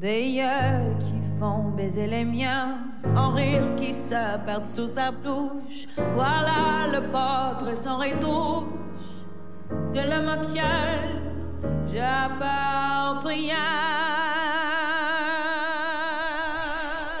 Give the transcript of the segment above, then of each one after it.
Des yeux qui font baiser les miens, en rire qui se perdent sous sa bouche. Voilà le portrait sans retouche de l'homme auquel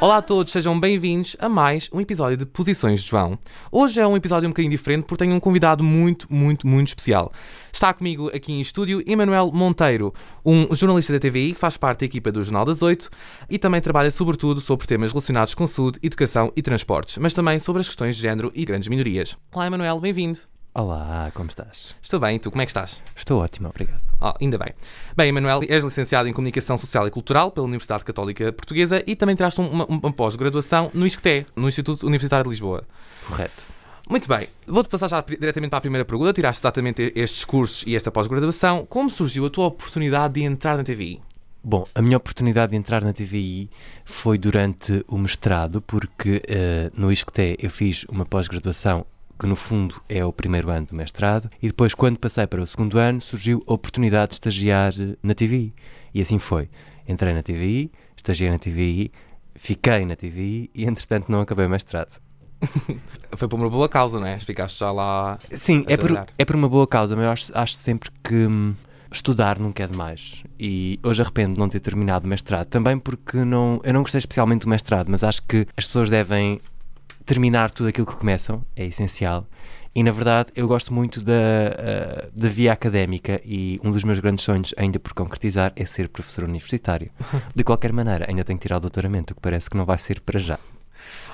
Olá a todos, sejam bem-vindos a mais um episódio de Posições de João. Hoje é um episódio um bocadinho diferente porque tenho um convidado muito, muito, muito especial. Está comigo aqui em estúdio Emanuel Monteiro, um jornalista da TVI que faz parte da equipa do Jornal das Oito e também trabalha sobretudo sobre temas relacionados com saúde, educação e transportes, mas também sobre as questões de género e grandes minorias. Olá Emanuel, bem-vindo. Olá, como estás? Estou bem, e tu, como é que estás? Estou ótimo, obrigado. Oh, ainda bem. Bem, Emanuel, és licenciado em Comunicação Social e Cultural pela Universidade Católica Portuguesa e também tiraste uma, uma pós-graduação no ISCTE, no Instituto Universitário de Lisboa. Correto. Muito bem, vou-te passar já diretamente para a primeira pergunta. Tiraste exatamente estes cursos e esta pós-graduação. Como surgiu a tua oportunidade de entrar na TVI? Bom, a minha oportunidade de entrar na TVI foi durante o mestrado, porque uh, no ISCTE eu fiz uma pós-graduação que no fundo é o primeiro ano do mestrado, e depois, quando passei para o segundo ano, surgiu a oportunidade de estagiar na TVI. E assim foi. Entrei na TVI, estagiei na TVI, fiquei na TVI e, entretanto, não acabei o mestrado. Foi por uma boa causa, não é? Ficaste já lá. Sim, é por, é por uma boa causa, mas eu acho, acho sempre que hum, estudar nunca é demais. E hoje arrependo de não ter terminado o mestrado. Também porque não, eu não gostei especialmente do mestrado, mas acho que as pessoas devem terminar tudo aquilo que começam, é essencial. E na verdade eu gosto muito da, uh, da via académica e um dos meus grandes sonhos, ainda por concretizar, é ser professor universitário. De qualquer maneira, ainda tenho que tirar o doutoramento, o que parece que não vai ser para já.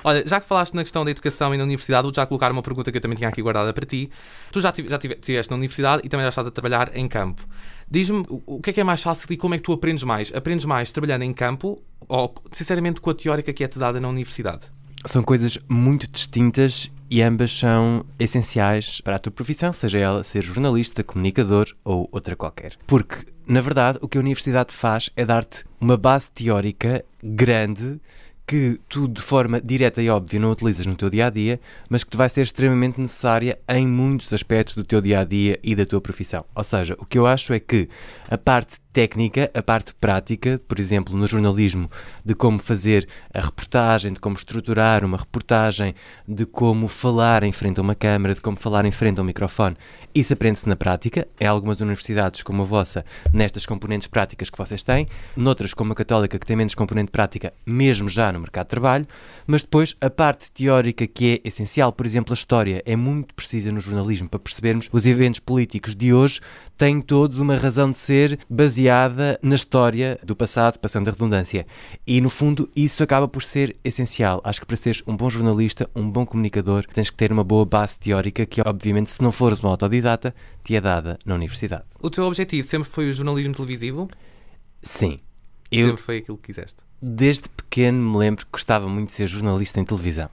Olha, já que falaste na questão da educação e na universidade, vou já colocar uma pergunta que eu também tinha aqui guardada para ti. Tu já, já estiveste na universidade e também já estás a trabalhar em campo. Diz-me o que é que é mais fácil e como é que tu aprendes mais? Aprendes mais trabalhando em campo ou, sinceramente, com a teórica que é-te dada na universidade? São coisas muito distintas e ambas são essenciais para a tua profissão, seja ela ser jornalista, comunicador ou outra qualquer. Porque, na verdade, o que a universidade faz é dar-te uma base teórica grande que tu, de forma direta e óbvia, não utilizas no teu dia a dia, mas que te vai ser extremamente necessária em muitos aspectos do teu dia a dia e da tua profissão. Ou seja, o que eu acho é que a parte técnica, a parte prática, por exemplo, no jornalismo, de como fazer a reportagem, de como estruturar uma reportagem, de como falar em frente a uma câmara, de como falar em frente a um microfone, isso aprende-se na prática. Em algumas universidades, como a vossa, nestas componentes práticas que vocês têm, noutras, como a Católica, que tem menos componente prática, mesmo já no mercado de trabalho, mas depois a parte teórica que é essencial, por exemplo, a história, é muito precisa no jornalismo para percebermos os eventos políticos de hoje têm todos uma razão de ser baseada baseada na história do passado, passando a redundância. E no fundo, isso acaba por ser essencial. Acho que para seres um bom jornalista, um bom comunicador, tens que ter uma boa base teórica que, obviamente, se não fores um autodidata, te é dada na universidade. O teu objetivo sempre foi o jornalismo televisivo? Sim. Eu, sempre foi aquilo que quiseste? Desde pequeno me lembro que gostava muito de ser jornalista em televisão.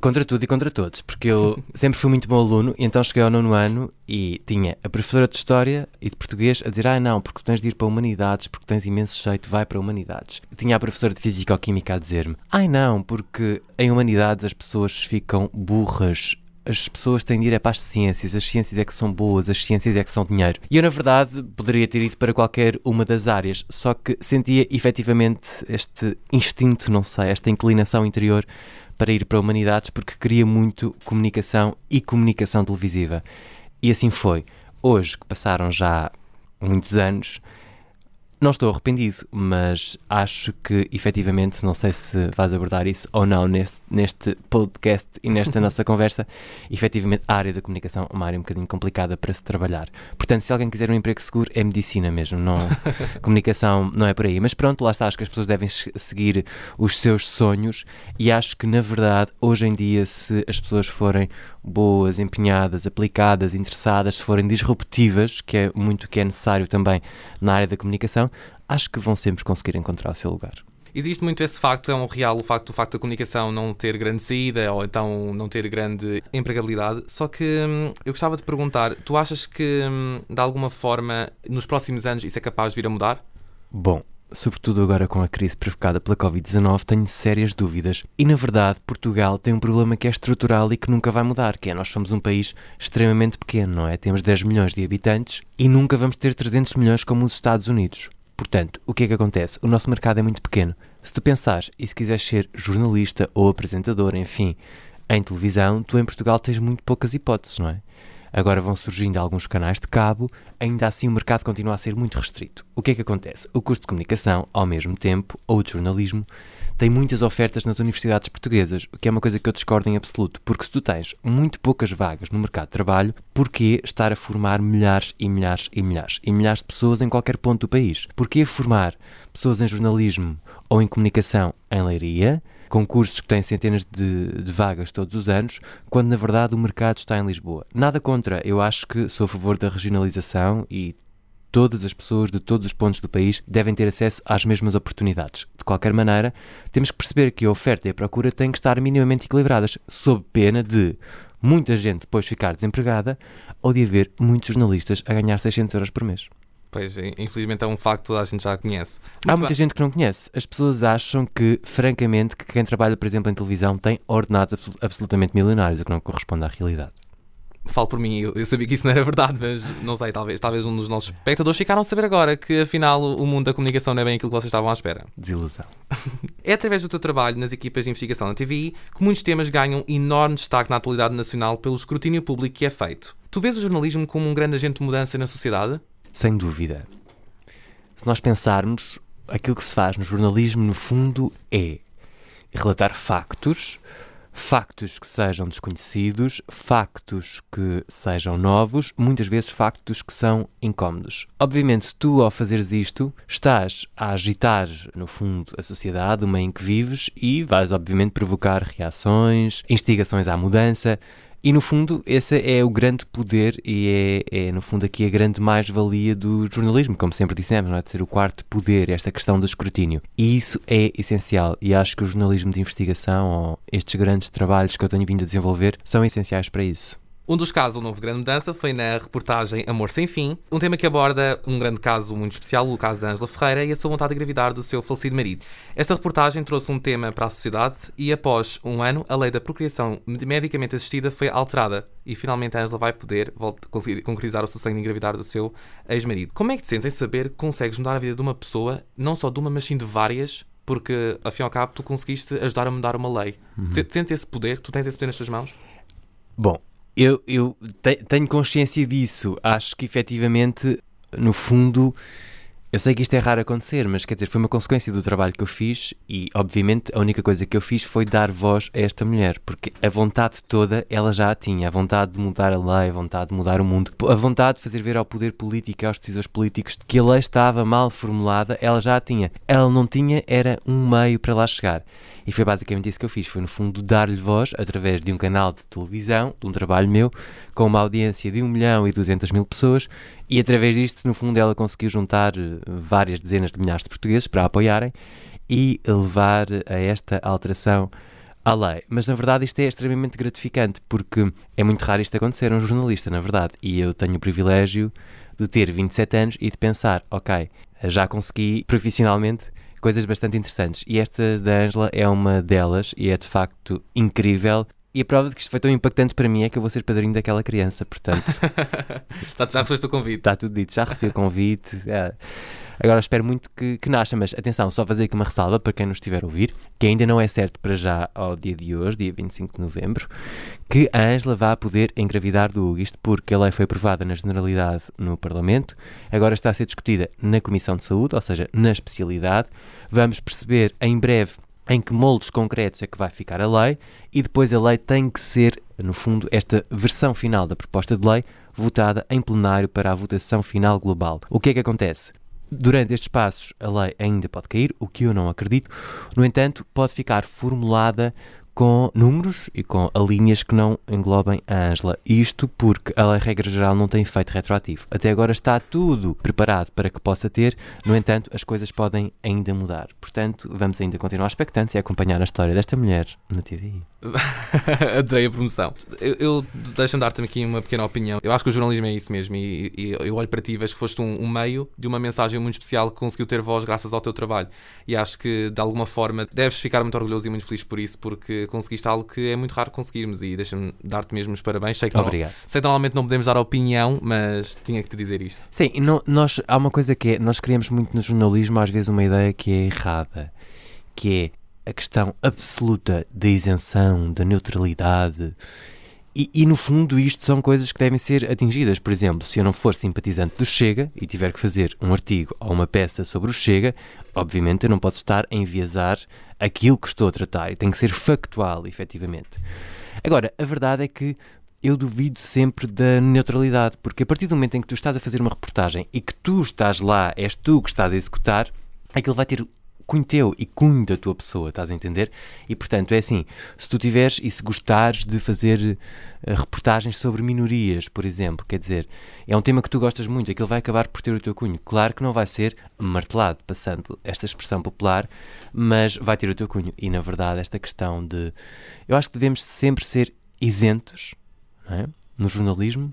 Contra tudo e contra todos, porque eu sempre fui muito bom aluno e então cheguei ao nono ano e tinha a professora de História e de Português a dizer ah não, porque tens de ir para Humanidades, porque tens imenso jeito, vai para Humanidades. Tinha a professora de Física ou Química a dizer-me ai não, porque em Humanidades as pessoas ficam burras, as pessoas têm de ir é para as ciências, as ciências é que são boas, as ciências é que são dinheiro. E eu, na verdade, poderia ter ido para qualquer uma das áreas, só que sentia efetivamente este instinto, não sei, esta inclinação interior para ir para Humanidades porque queria muito comunicação e comunicação televisiva. E assim foi. Hoje, que passaram já muitos anos, não estou arrependido, mas acho que efetivamente, não sei se vais abordar isso ou não neste, neste podcast e nesta nossa conversa, efetivamente a área da comunicação é uma área um bocadinho complicada para se trabalhar. Portanto, se alguém quiser um emprego seguro, é medicina mesmo, não comunicação não é por aí. Mas pronto, lá está, acho que as pessoas devem seguir os seus sonhos e acho que na verdade, hoje em dia, se as pessoas forem boas, empenhadas, aplicadas, interessadas, se forem disruptivas, que é muito o que é necessário também na área da comunicação, acho que vão sempre conseguir encontrar o seu lugar. Existe muito esse facto, é um real, o facto, o facto da comunicação não ter grande saída ou então não ter grande empregabilidade. Só que hum, eu gostava de perguntar: tu achas que hum, de alguma forma nos próximos anos isso é capaz de vir a mudar? Bom, sobretudo agora com a crise provocada pela Covid-19, tenho sérias dúvidas. E na verdade, Portugal tem um problema que é estrutural e que nunca vai mudar, que é nós somos um país extremamente pequeno, não é? Temos 10 milhões de habitantes e nunca vamos ter 300 milhões como os Estados Unidos. Portanto, o que é que acontece? O nosso mercado é muito pequeno. Se tu pensares e se quiseres ser jornalista ou apresentador, enfim, em televisão, tu em Portugal tens muito poucas hipóteses, não é? Agora vão surgindo alguns canais de cabo, ainda assim o mercado continua a ser muito restrito. O que é que acontece? O curso de comunicação, ao mesmo tempo, ou de jornalismo, tem muitas ofertas nas universidades portuguesas, o que é uma coisa que eu discordo em absoluto, porque se tu tens muito poucas vagas no mercado de trabalho, porquê estar a formar milhares e milhares e milhares e milhares de pessoas em qualquer ponto do país? Porquê formar pessoas em jornalismo ou em comunicação em Leiria, com cursos que têm centenas de, de, vagas todos os anos, quando na verdade o mercado está em Lisboa. Nada contra, eu acho que sou a favor da regionalização e todas as pessoas de todos os pontos do país devem ter acesso às mesmas oportunidades. De qualquer maneira, temos que perceber que a oferta e a procura têm que estar minimamente equilibradas, sob pena de muita gente depois ficar desempregada ou de haver muitos jornalistas a ganhar 600 euros por mês. Pois, infelizmente é um facto que toda a gente já conhece. Muito Há muita bem. gente que não conhece. As pessoas acham que, francamente, que quem trabalha, por exemplo, em televisão tem ordenados absolutamente milionários, o que não corresponde à realidade falo por mim, eu, sabia que isso não era verdade, mas não sei, talvez, talvez um dos nossos espectadores ficaram a saber agora que afinal o mundo da comunicação não é bem aquilo que vocês estavam à espera. Desilusão. é através do teu trabalho nas equipas de investigação da TVI que muitos temas ganham enorme destaque na atualidade nacional pelo escrutínio público que é feito. Tu vês o jornalismo como um grande agente de mudança na sociedade? Sem dúvida. Se nós pensarmos, aquilo que se faz no jornalismo, no fundo, é relatar factos factos que sejam desconhecidos, factos que sejam novos, muitas vezes factos que são incómodos. Obviamente, tu ao fazeres isto, estás a agitar, no fundo, a sociedade, o meio em que vives e vais, obviamente, provocar reações, instigações à mudança. E no fundo, esse é o grande poder e é, é no fundo aqui a grande mais-valia do jornalismo, como sempre dissemos, não é? de ser o quarto poder, esta questão do escrutínio. E isso é essencial e acho que o jornalismo de investigação ou estes grandes trabalhos que eu tenho vindo a desenvolver são essenciais para isso. Um dos casos, o novo grande mudança, foi na reportagem Amor Sem Fim, um tema que aborda um grande caso muito especial, o caso da Ângela Ferreira e a sua vontade de engravidar do seu falecido marido. Esta reportagem trouxe um tema para a sociedade e, após um ano, a lei da procriação medicamente assistida foi alterada e finalmente a Ângela vai poder conseguir concretizar o seu sonho de engravidar do seu ex-marido. Como é que te sentes em saber que consegues mudar a vida de uma pessoa, não só de uma, mas sim de várias, porque, e ao cabo, tu conseguiste ajudar a mudar uma lei? Uhum. Sentes esse poder? Tu tens esse poder nas tuas mãos? Bom, eu, eu te, tenho consciência disso. Acho que efetivamente, no fundo, eu sei que isto é raro acontecer, mas quer dizer, foi uma consequência do trabalho que eu fiz e, obviamente, a única coisa que eu fiz foi dar voz a esta mulher, porque a vontade toda ela já a tinha. A vontade de mudar a lei, a vontade de mudar o mundo, a vontade de fazer ver ao poder político e aos decisores políticos que a lei estava mal formulada, ela já a tinha. Ela não tinha, era um meio para lá chegar. E foi basicamente isso que eu fiz. Foi, no fundo, dar-lhe voz através de um canal de televisão, de um trabalho meu, com uma audiência de 1 milhão e 200 mil pessoas. E através disto, no fundo, ela conseguiu juntar eh, várias dezenas de milhares de portugueses para a apoiarem e levar a esta alteração à lei. Mas na verdade isto é extremamente gratificante porque é muito raro isto acontecer a um jornalista, na verdade. E eu tenho o privilégio de ter 27 anos e de pensar, ok, já consegui profissionalmente coisas bastante interessantes. E esta da Angela é uma delas e é de facto incrível. E a prova de que isto foi tão impactante para mim é que eu vou ser padrinho daquela criança, portanto. Já recebeste o convite. Está tudo dito, já recebi o convite. É. Agora espero muito que, que nasça, mas atenção, só fazer aqui uma ressalva para quem nos estiver a ouvir, que ainda não é certo para já ao dia de hoje, dia 25 de novembro, que a Ângela vá poder engravidar do Hugo. Isto porque a lei foi aprovada na Generalidade no Parlamento, agora está a ser discutida na Comissão de Saúde, ou seja, na especialidade. Vamos perceber em breve em que moldes concretos é que vai ficar a lei e depois a lei tem que ser, no fundo, esta versão final da proposta de lei votada em plenário para a votação final global. O que é que acontece? Durante estes passos, a lei ainda pode cair, o que eu não acredito. No entanto, pode ficar formulada com números e com linhas que não englobem a Ângela. Isto porque a regra geral não tem efeito retroativo. Até agora está tudo preparado para que possa ter, no entanto, as coisas podem ainda mudar. Portanto, vamos ainda continuar expectantes e acompanhar a história desta mulher na TV. Adorei a promoção. Eu, eu deixa-me dar-te aqui uma pequena opinião. Eu acho que o jornalismo é isso mesmo. E, e eu olho para ti e vejo que foste um, um, meio de uma mensagem muito especial que conseguiu ter voz graças ao teu trabalho. E acho que de alguma forma deves ficar muito orgulhoso e muito feliz por isso, porque conseguiste algo que é muito raro conseguirmos. E deixa-me dar-te mesmo os parabéns. Sei que, Obrigado. Não, sei que normalmente não podemos dar opinião, mas tinha que te dizer isto. Sim, não, nós, há uma coisa que é: nós criamos muito no jornalismo, às vezes, uma ideia que é errada, que é a questão absoluta da isenção, da neutralidade. E, e, no fundo, isto são coisas que devem ser atingidas. Por exemplo, se eu não for simpatizante do Chega e tiver que fazer um artigo ou uma peça sobre o Chega, obviamente eu não posso estar a enviesar aquilo que estou a tratar e tem que ser factual, efetivamente. Agora, a verdade é que eu duvido sempre da neutralidade, porque a partir do momento em que tu estás a fazer uma reportagem e que tu estás lá, és tu que estás a executar, aquilo vai ter cunho teu e cunho da tua pessoa, estás a entender? E portanto é assim: se tu tiveres e se gostares de fazer uh, reportagens sobre minorias, por exemplo, quer dizer, é um tema que tu gostas muito, aquilo vai acabar por ter o teu cunho. Claro que não vai ser martelado, passando esta expressão popular, mas vai ter o teu cunho. E na verdade, esta questão de. Eu acho que devemos sempre ser isentos é? no jornalismo,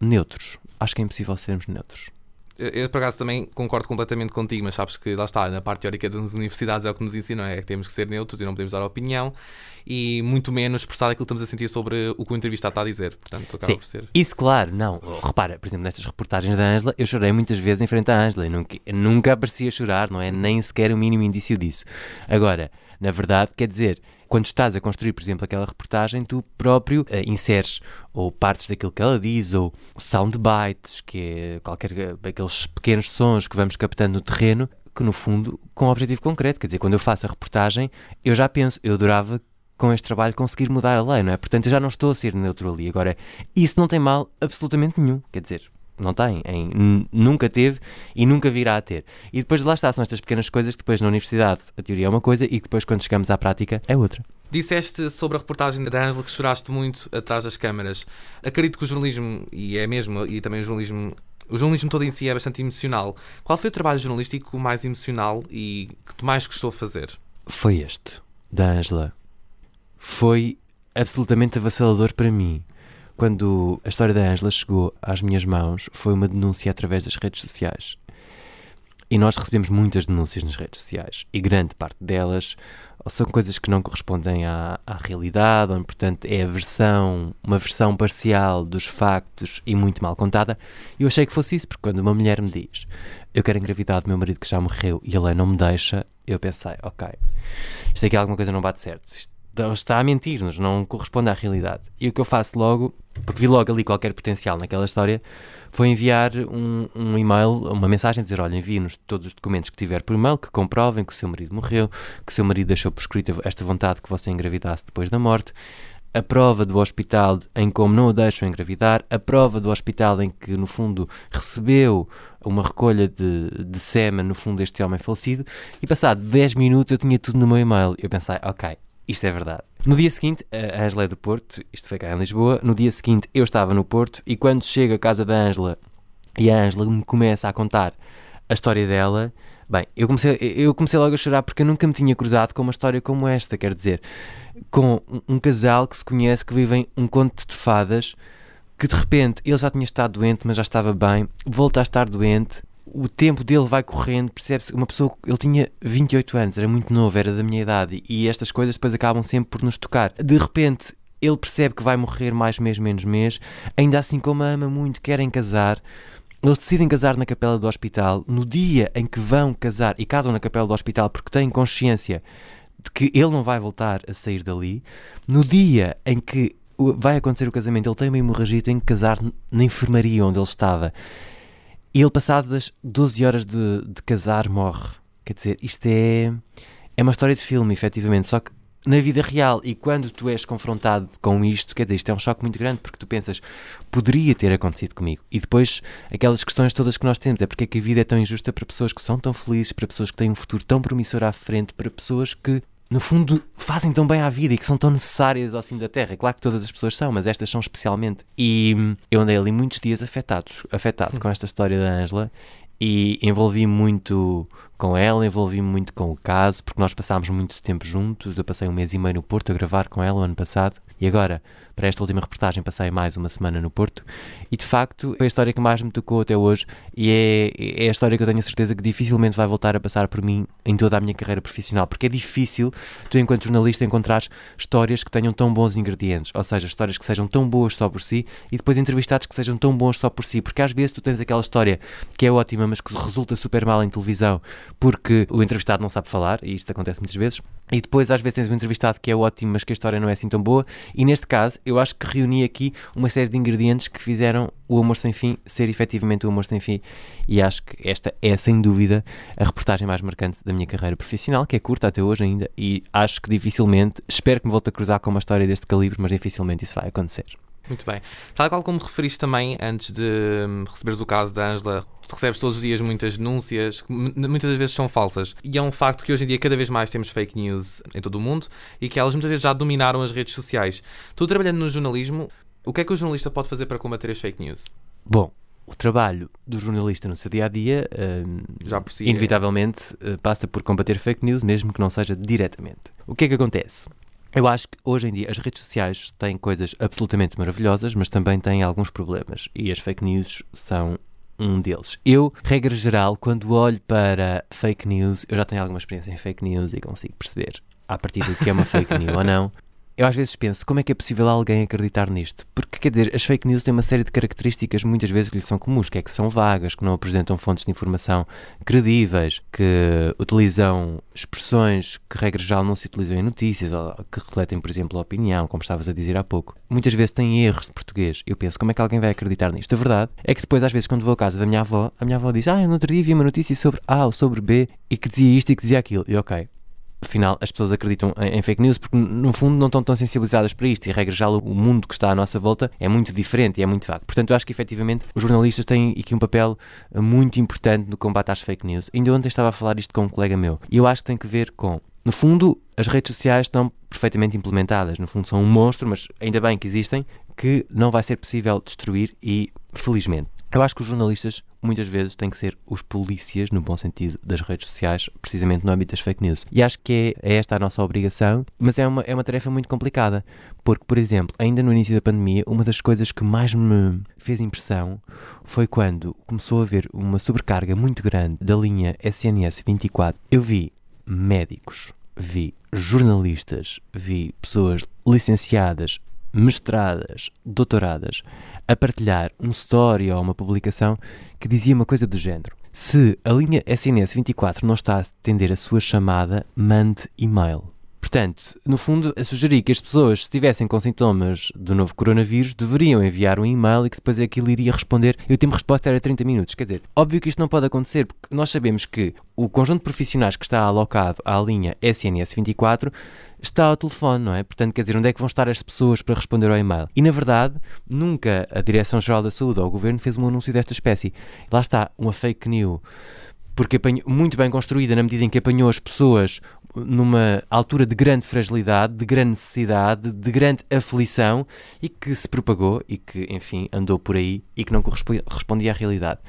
neutros. Acho que é impossível sermos neutros. Eu, por acaso, também concordo completamente contigo, mas sabes que lá está, na parte teórica das universidades é o que nos ensinam, é que temos que ser neutros e não podemos dar opinião e muito menos expressar aquilo que estamos a sentir sobre o que o entrevistado está a dizer. Portanto, Sim, por ser. Isso, claro, não. Repara, por exemplo, nestas reportagens da Ângela, eu chorei muitas vezes em frente à Ângela e nunca, nunca aparecia chorar, não é? Nem sequer o mínimo indício disso. Agora, na verdade, quer dizer, quando estás a construir, por exemplo, aquela reportagem, tu próprio uh, inseres ou partes daquilo que ela diz, ou soundbites, que é qualquer aqueles pequenos sons que vamos captando no terreno, que no fundo, com um objetivo concreto. Quer dizer, quando eu faço a reportagem, eu já penso, eu adorava com este trabalho conseguir mudar a lei, não é? Portanto, eu já não estou a ser neutro ali. Agora, isso não tem mal absolutamente nenhum. Quer dizer, não tem, em, nunca teve e nunca virá a ter. E depois lá está, são estas pequenas coisas que depois na universidade a teoria é uma coisa e depois quando chegamos à prática é outra. Disseste sobre a reportagem da Ângela que choraste muito atrás das câmaras. Acredito que o jornalismo, e é mesmo, e também o jornalismo o jornalismo todo em si é bastante emocional. Qual foi o trabalho jornalístico mais emocional e que tu mais gostou de fazer? Foi este, da Ângela. Foi absolutamente avassalador para mim quando a história da Ângela chegou às minhas mãos, foi uma denúncia através das redes sociais. E nós recebemos muitas denúncias nas redes sociais. E grande parte delas são coisas que não correspondem à, à realidade, ou, portanto, é a versão, uma versão parcial dos factos e muito mal contada. Eu achei que fosse isso, porque quando uma mulher me diz eu quero engravidar do meu marido que já morreu e ele não me deixa, eu pensei, ok, isto aqui alguma coisa não bate certo. Isto está a mentir-nos, não corresponde à realidade. E o que eu faço logo, porque vi logo ali qualquer potencial naquela história, foi enviar um, um e-mail, uma mensagem, dizer: Olha, envie-nos todos os documentos que tiver por e-mail que comprovem que o seu marido morreu, que o seu marido deixou por escrito esta vontade que você engravidasse depois da morte. A prova do hospital em como não o deixam engravidar, a prova do hospital em que, no fundo, recebeu uma recolha de, de sêmen, no fundo, deste homem falecido, e passado 10 minutos eu tinha tudo no meu e-mail. Eu pensei, ok, isto é verdade. No dia seguinte, a Ângela é do Porto, isto foi cá em Lisboa. No dia seguinte, eu estava no Porto e quando chego à casa da Ângela e a Ângela me começa a contar a história dela, bem, eu comecei, eu comecei logo a chorar porque eu nunca me tinha cruzado com uma história como esta. Quer dizer, com um casal que se conhece, que vivem um conto de fadas, que de repente ele já tinha estado doente, mas já estava bem, volta a estar doente o tempo dele vai correndo, percebe-se, uma pessoa, ele tinha 28 anos, era muito novo, era da minha idade, e estas coisas depois acabam sempre por nos tocar. De repente, ele percebe que vai morrer mais mês, menos mês, ainda assim como a ama muito, querem casar, eles decidem casar na capela do hospital, no dia em que vão casar, e casam na capela do hospital porque têm consciência de que ele não vai voltar a sair dali, no dia em que vai acontecer o casamento, ele tem uma hemorragia tem que casar na enfermaria onde ele estava. E ele, passado das 12 horas de, de casar, morre. Quer dizer, isto é, é uma história de filme, efetivamente. Só que na vida real e quando tu és confrontado com isto, quer dizer, isto é um choque muito grande porque tu pensas, poderia ter acontecido comigo. E depois, aquelas questões todas que nós temos, é porque é que a vida é tão injusta para pessoas que são tão felizes, para pessoas que têm um futuro tão promissor à frente, para pessoas que no fundo, fazem tão bem à vida e que são tão necessárias ao cimo da Terra. Claro que todas as pessoas são, mas estas são especialmente. E hum, eu andei ali muitos dias afetados, afetado com esta história da Ângela e envolvi muito com ela, envolvi-me muito com o caso, porque nós passámos muito tempo juntos. Eu passei um mês e meio no Porto a gravar com ela o ano passado. E agora, para esta última reportagem, passei mais uma semana no Porto. E de facto foi a história que mais me tocou até hoje. E é, é a história que eu tenho a certeza que dificilmente vai voltar a passar por mim em toda a minha carreira profissional, porque é difícil tu, enquanto jornalista, encontrares histórias que tenham tão bons ingredientes, ou seja, histórias que sejam tão boas só por si e depois entrevistados que sejam tão bons só por si, porque às vezes tu tens aquela história que é ótima, mas que resulta super mal em televisão porque o entrevistado não sabe falar, e isto acontece muitas vezes, e depois às vezes tens um entrevistado que é ótimo, mas que a história não é assim tão boa e neste caso, eu acho que reuni aqui uma série de ingredientes que fizeram o Amor Sem Fim ser efetivamente o Amor Sem Fim. E acho que esta é, sem dúvida, a reportagem mais marcante da minha carreira profissional, que é curta até hoje ainda. E acho que dificilmente, espero que me volte a cruzar com uma história deste calibre, mas dificilmente isso vai acontecer. Muito bem. Tal qual como referiste também antes de hum, receberes o caso da Ângela, recebes todos os dias muitas denúncias, que muitas das vezes são falsas. E é um facto que hoje em dia cada vez mais temos fake news em todo o mundo e que elas muitas vezes já dominaram as redes sociais. Tu trabalhando no jornalismo, o que é que o jornalista pode fazer para combater as fake news? Bom, o trabalho do jornalista no seu dia a dia, uh, si, inevitavelmente, uh, passa por combater fake news, mesmo que não seja diretamente. O que é que acontece? Eu acho que hoje em dia as redes sociais têm coisas absolutamente maravilhosas, mas também têm alguns problemas e as fake news são um deles. Eu, regra geral, quando olho para fake news, eu já tenho alguma experiência em fake news e consigo perceber a partir do que é uma fake news ou não eu às vezes penso, como é que é possível alguém acreditar nisto? Porque, quer dizer, as fake news têm uma série de características muitas vezes que lhe são comuns, que é que são vagas, que não apresentam fontes de informação credíveis, que utilizam expressões que, regra geral, não se utilizam em notícias, que refletem, por exemplo, a opinião, como estavas a dizer há pouco. Muitas vezes têm erros de português. Eu penso, como é que alguém vai acreditar nisto? A verdade é que depois, às vezes, quando vou à casa da minha avó, a minha avó diz, ah, eu no outro dia vi uma notícia sobre A ou sobre B, e que dizia isto e que dizia aquilo. E ok, afinal as pessoas acreditam em, em, fake news porque no fundo não estão tão sensibilizadas para isto e regra já o mundo que está à nossa volta é muito diferente e é muito vago. Portanto, eu acho que efetivamente os jornalistas têm aqui um papel eh, muito importante no combate às fake news. Ainda ontem estava a falar isto com um colega meu e eu acho que tem que ver com no fundo, as redes sociais estão perfeitamente implementadas. No fundo, são um monstro, mas ainda bem que existem, que não vai ser possível destruir e, felizmente, eu acho que os jornalistas muitas vezes têm que ser os polícias, no bom sentido, das redes sociais, precisamente no âmbito das fake news. E acho que é, é esta a nossa obrigação, mas é uma, é uma tarefa muito complicada, porque, por exemplo, ainda no início da pandemia, uma das coisas que mais me fez impressão foi quando começou a haver uma sobrecarga muito grande da linha SNS 24. Eu vi médicos, vi jornalistas, vi pessoas licenciadas, mestradas, doutoradas, a partilhar um story ou uma publicação que dizia uma coisa do género. Se a linha SNS 24 não está a atender a sua chamada, mande e-mail. Portanto, no fundo, a sugerir que as pessoas, se estivessem com sintomas do novo coronavírus, deveriam enviar um e-mail e que depois aquilo iria responder e o tempo de resposta era 30 minutos. Quer dizer, óbvio que isto não pode acontecer, porque nós sabemos que o conjunto de profissionais que está alocado à linha SNS 24 está ao telefone, não é? Portanto, quer dizer, onde é que vão estar as pessoas para responder ao e-mail? E, na verdade, nunca a Direção-Geral da Saúde ou o Governo fez um anúncio desta espécie. Lá está, uma fake news porque apanhou, muito bem construída na medida em que apanhou as pessoas numa altura de grande fragilidade, de grande necessidade, de grande aflição e que se propagou e que, enfim, andou por aí e que não correspondia à realidade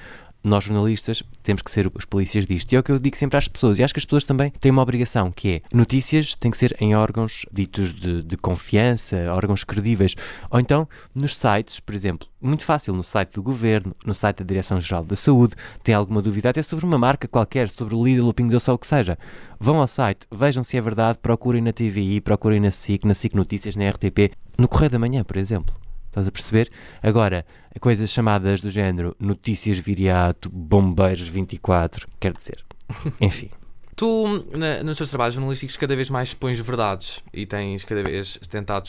nós jornalistas temos que ser os polícias disto. E é o que eu digo sempre às pessoas. E acho que as pessoas também têm uma obrigação, que é notícias têm que ser em órgãos ditos de, de confiança, órgãos credíveis. Ou então nos sites, por exemplo, muito fácil, no site do Governo, no site da Direção-Geral da Saúde, tem alguma dúvida até sobre uma marca qualquer, sobre o Lidl, o Pingo ou o que seja. Vão ao site, vejam se é verdade, procurem na TVI, procurem na SIC, na SIC Notícias, na RTP, no Correio da Manhã, por exemplo. Estás a perceber? Agora, coisas chamadas do género notícias viriato, bombeiros 24, quer dizer, enfim. Tu, na, nos teus trabalhos jornalísticos, cada vez mais expões verdades e tens cada vez tentado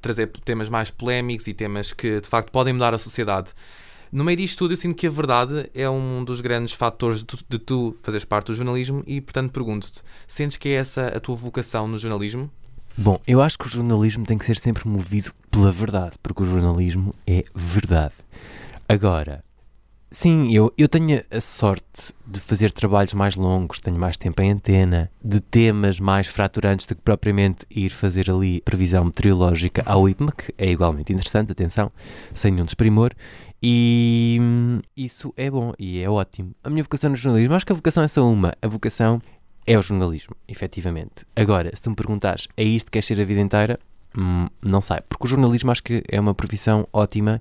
trazer temas mais polémicos e temas que de facto podem mudar a sociedade. No meio disto tudo, eu sinto que a verdade é um dos grandes fatores de de tu fazeres parte do jornalismo e, portanto, pergunto-te: sentes que é essa a tua vocação no jornalismo? Bom, eu acho que o jornalismo tem que ser sempre movido pela verdade, porque o jornalismo é verdade. Agora, Sim, eu, eu tenho a sorte de fazer trabalhos mais longos, tenho mais tempo em antena, de temas mais fraturantes do que propriamente ir fazer ali previsão meteorológica ao IPMA, que é igualmente interessante, atenção, sem nenhum desprimor, e hum, isso é bom e é ótimo. A minha vocação no jornalismo, acho que a vocação é só uma, a vocação é o jornalismo, efetivamente. Agora, se tu me perguntares, é isto que queres ser a vida inteira? Hum, não sei, porque o jornalismo acho que é uma profissão ótima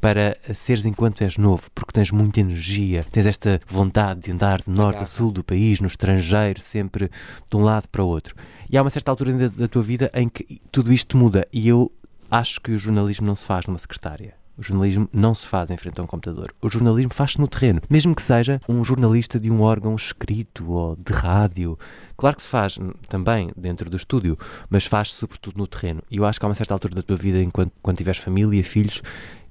para seres enquanto és novo, porque tens muita energia, tens esta vontade de andar de norte a sul do país, no estrangeiro, sempre de um lado para o outro. E há uma certa altura da, da tua vida em que tudo isto muda e eu acho que o jornalismo não se faz numa secretária. O jornalismo não se faz em frente a um computador. O jornalismo faz-se no terreno, mesmo que seja um jornalista de um órgão escrito ou de rádio. Claro que se faz também dentro do estúdio, mas faz-se sobretudo no terreno. E eu acho que há uma certa altura da tua vida, enquanto quando tiveres família, filhos,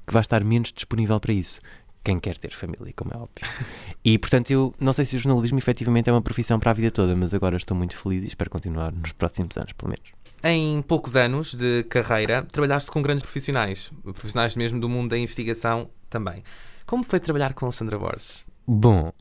que vais estar menos disponível para isso. Quem quer ter família, como é óbvio. E, portanto, eu não sei se o jornalismo efetivamente é uma profissão para a vida toda, mas agora estou muito feliz e espero continuar nos próximos anos, pelo menos. Em poucos anos de carreira, trabalhaste com grandes profissionais, profissionais mesmo do mundo da investigação também. Como foi trabalhar com Alexandra Borges? Bom,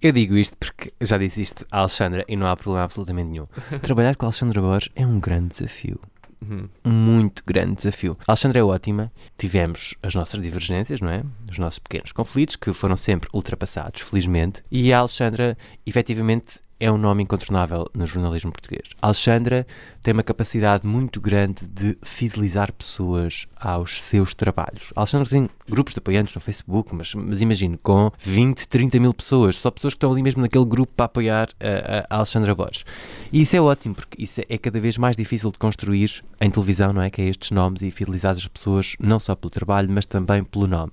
eu digo isto porque já disse isto a Alexandra e não há problema absolutamente nenhum. Trabalhar com a Alexandra Borges é um grande desafio. Uhum. Um muito grande desafio. A Alexandra é ótima, tivemos as nossas divergências, não é? Os nossos pequenos conflitos que foram sempre ultrapassados, felizmente, e a Alexandra efetivamente é um nome incontornável no jornalismo português. Alexandra tem uma capacidade muito grande de fidelizar pessoas aos seus trabalhos. Alexandra tem grupos de apoiantes no Facebook, mas, mas imagino, com 20, 30 mil pessoas, só pessoas que estão ali mesmo naquele grupo para apoiar a, a Alexandra Borges. E isso é ótimo, porque isso é cada vez mais difícil de construir em televisão, não é? Que é estes nomes e fidelizar as pessoas não só pelo trabalho, mas também pelo nome.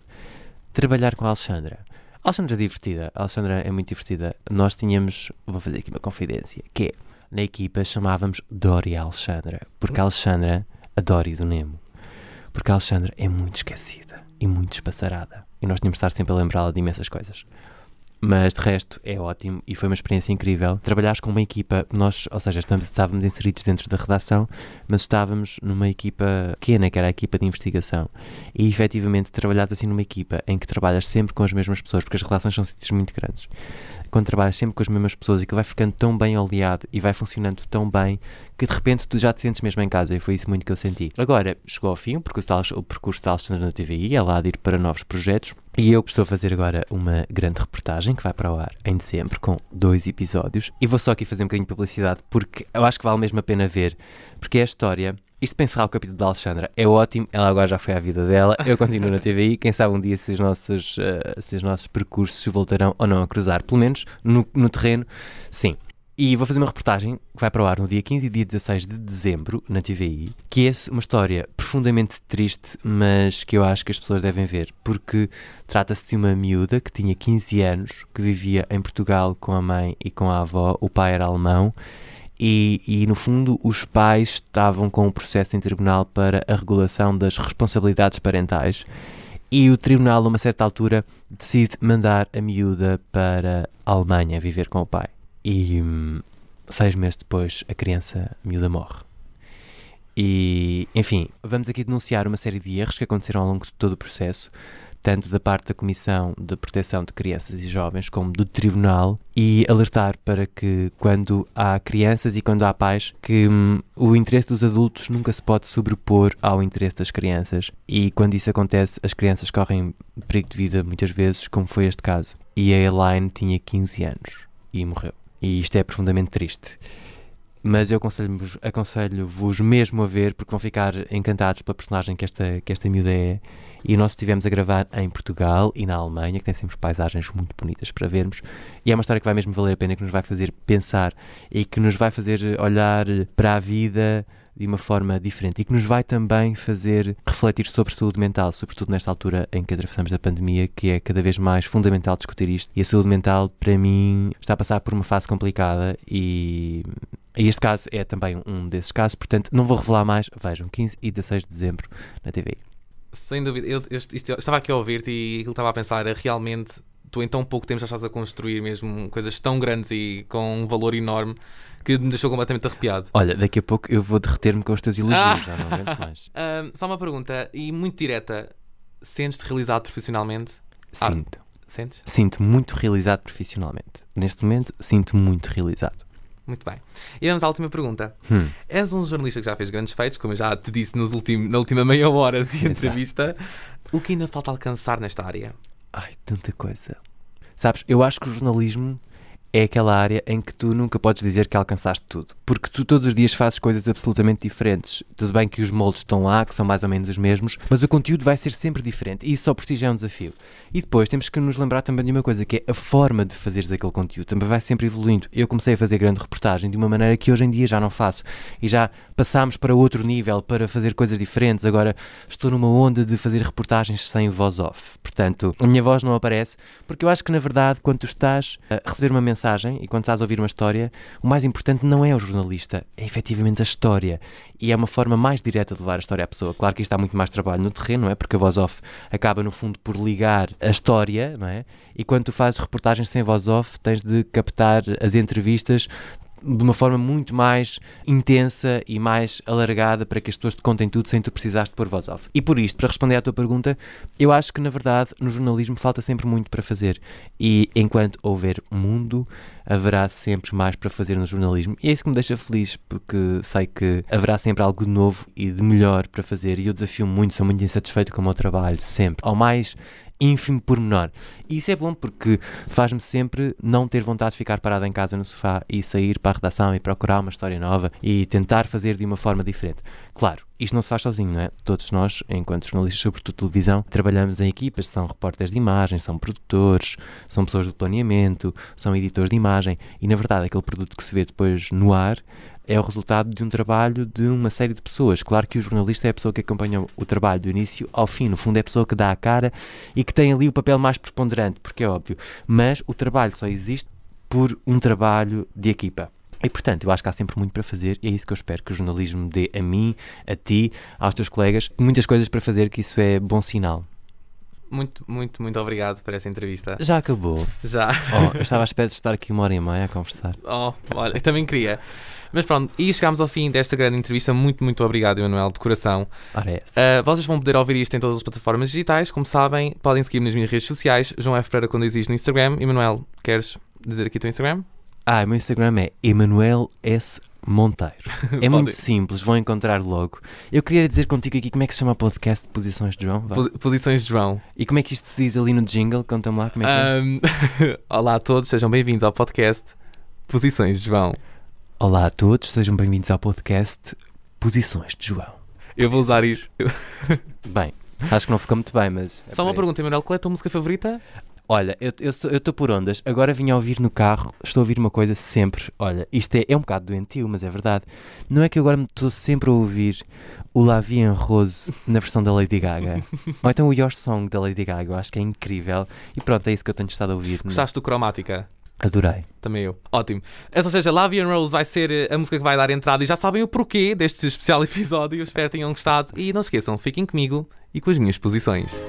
Trabalhar com a Alexandra a Alexandra é divertida. A Alexandra é muito divertida. Nós tínhamos, vou fazer aqui uma confidência, que é, na equipa chamávamos Dori Alexandra, porque a Alexandra, a Dori do Nemo, porque a Alexandra é muito esquecida e muito espaçarada. E nós tínhamos de estar sempre a lembrá-la de imensas coisas. Mas de resto é ótimo e foi uma experiência incrível. Trabalhares com uma equipa, nós, ou seja, estamos, estávamos inseridos dentro da redação, mas estávamos numa equipa pequena, que era a equipa de investigação. E efetivamente trabalhares assim numa equipa em que trabalhas sempre com as mesmas pessoas, porque as redações são sítios muito grandes quando trabalhas sempre com as mesmas pessoas e que vai ficando tão bem oleado e vai funcionando tão bem que de repente tu já te sentes mesmo em casa. E foi isso muito que eu senti. Agora, chegou ao fim o percurso, o percurso da Alexandra na TVI, ela há de ir para novos projetos. E eu estou a fazer agora uma grande reportagem que vai para o ar em dezembro com dois episódios. E vou só aqui fazer um bocadinho de publicidade porque eu acho que vale mesmo a pena ver porque é a história isto encerrar o capítulo da Alexandra é ótimo, ela agora já foi à vida dela, eu continuo na TVI, quem sabe um dia se os nossos, uh, se os nossos percursos voltarão ou não a cruzar, pelo menos no, no terreno, sim. E vou fazer uma reportagem que vai para o ar no dia 15 e dia 16 de dezembro na TVI, que é uma história profundamente triste, mas que eu acho que as pessoas devem ver, porque trata-se de uma miúda que tinha 15 anos, que vivia em Portugal com a mãe e com a avó, o pai era alemão, e, e, no fundo os pais estavam com o um processo em tribunal para a regulação das responsabilidades parentais e o tribunal, a uma certa altura, decide mandar a miúda para a Alemanha viver com o pai. E hum, seis meses depois a criança a miúda morre. E, enfim, vamos aqui denunciar uma série de erros que aconteceram ao longo de todo o processo tanto da parte da Comissão de Proteção de Crianças e Jovens como do Tribunal, e alertar para que quando há crianças e quando há pais, que hum, o interesse dos adultos nunca se pode sobrepor ao interesse das crianças, e quando isso acontece, as crianças correm perigo de vida muitas vezes, como foi este caso. E a Elaine tinha 15 anos e morreu. E isto é profundamente triste mas eu aconselho-vos aconselho mesmo a ver porque vão ficar encantados pela personagem que esta, que esta miúda é e nós estivemos a gravar em Portugal e na Alemanha, que tem sempre paisagens muito bonitas para vermos. E é uma história que vai mesmo valer a pena, que nos vai fazer pensar e que nos vai fazer olhar para a vida de uma forma diferente e que nos vai também fazer refletir sobre saúde mental, sobretudo nesta altura em que atravessamos da pandemia, que é cada vez mais fundamental discutir isto. E a saúde mental, para mim, está a passar por uma fase complicada e e este caso é também um desses casos, portanto, não vou revelar mais. Vejam, 15 e 16 de dezembro na TV. Sem dúvida, eu, eu, isto, eu estava aqui a ouvir-te e aquilo que estava a pensar era realmente tu em tão pouco tempo já estás a construir mesmo coisas tão grandes e com um valor enorme que me deixou completamente arrepiado. Olha, daqui a pouco eu vou derreter-me com os teus elogios, ah! já não aguento mais. um, só uma pergunta, e muito direta: sentes-te realizado profissionalmente? Ah. Sinto. Sentes? Sinto muito realizado profissionalmente. Neste momento, sinto muito realizado. Muito bem. E vamos à última pergunta. Hum. És um jornalista que já fez grandes feitos, como eu já te disse nos ultim- na última meia hora de entrevista. O que ainda falta alcançar nesta área? Ai, tanta coisa. Sabes, eu acho que o jornalismo é aquela área em que tu nunca podes dizer que alcançaste tudo. Porque tu todos os dias fazes coisas absolutamente diferentes. Tudo bem que os moldes estão lá, que são mais ou menos os mesmos, mas o conteúdo vai ser sempre diferente. E isso só por ti já é um desafio. E depois temos que nos lembrar também de uma coisa, que é a forma de fazeres aquele conteúdo. Também vai sempre evoluindo. Eu comecei a fazer grande reportagem de uma maneira que hoje em dia já não faço. E já passámos para outro nível, para fazer coisas diferentes. Agora estou numa onda de fazer reportagens sem voz off. Portanto, a minha voz não aparece, porque eu acho que na verdade, quando tu estás a receber uma mensagem e quando estás a ouvir uma história, o mais importante não é o jornalista, é efetivamente a história. E é uma forma mais direta de levar a história à pessoa. Claro que isto há muito mais trabalho no terreno, não é? Porque a voz off acaba, no fundo, por ligar a história, não é? E quando tu fazes reportagens sem voz off, tens de captar as entrevistas de uma forma muito mais intensa e mais alargada para que as pessoas te contem tudo sem tu precisares de pôr voz off. E por isto, para responder à tua pergunta, eu acho que na verdade no jornalismo falta sempre muito para fazer e enquanto houver mundo, haverá sempre mais para fazer no jornalismo e é isso que me deixa feliz porque sei que haverá sempre algo novo e de melhor para fazer e eu desafio muito, sou muito insatisfeito com o meu trabalho, sempre, ao mais ínfimo pormenor. E isso é bom porque faz-me sempre não ter vontade de ficar parado em casa no sofá e sair para a redação e procurar uma história nova e tentar fazer de uma forma diferente. Claro, isto não se faz sozinho, não é? Todos nós, enquanto jornalistas, sobretudo televisão, trabalhamos em equipas, são repórteres de imagem, são produtores, são pessoas do planeamento, são editores de imagem e, na verdade, aquele produto que se vê depois no ar é o resultado de um trabalho de uma série de pessoas. Claro que o jornalista é a pessoa que acompanha o trabalho do início ao fim, no fundo é a pessoa que dá a cara e que tem ali o papel mais preponderante, porque é óbvio. Mas o trabalho só existe por um trabalho de equipa. E portanto, eu acho que há sempre muito para fazer e é isso que eu espero que o jornalismo dê a mim, a ti, aos teus colegas, muitas coisas para fazer, que isso é bom sinal. Muito, muito, muito obrigado por essa entrevista. Já acabou. Já. Oh, eu estava à espera de estar aqui uma hora e meia a conversar. Oh, olha, eu também queria. Mas pronto, e chegámos ao fim desta grande entrevista. Muito, muito obrigado, Emanuel, de coração. Ora é. Uh, vocês vão poder ouvir isto em todas as plataformas digitais. Como sabem, podem seguir-me nas minhas redes sociais. João F. Pereira quando existe no Instagram. Emanuel, queres dizer aqui o teu Instagram? Ah, o meu Instagram é Emanuel S. Monteiro. É muito simples, vão encontrar logo. Eu queria dizer contigo aqui como é que se chama o podcast de Posições de João. Po- Posições de João. E como é que isto se diz ali no jingle? Conta-me lá como é que é. Um, Olá a todos, sejam bem-vindos ao podcast Posições de João. Olá a todos, sejam bem-vindos ao podcast Posições de João. Eu vou usar isto. Bem, acho que não ficou muito bem, mas. é Só uma pergunta, Emanuel, qual é a tua música favorita? Olha, eu estou por ondas. Agora vim a ouvir no carro, estou a ouvir uma coisa sempre. Olha, isto é, é um bocado doentio, mas é verdade. Não é que eu agora estou sempre a ouvir o La Vie en Rose na versão da Lady Gaga. Ou então o Your Song da Lady Gaga. Eu acho que é incrível. E pronto, é isso que eu tenho estado a ouvir. Gostaste do Cromática? Adorei. Também eu. Ótimo. Ou seja, Love and Rose vai ser eh, a música que vai dar entrada e já sabem o porquê deste especial episódio. Espero que tenham gostado. E não se esqueçam, fiquem comigo e com as minhas posições.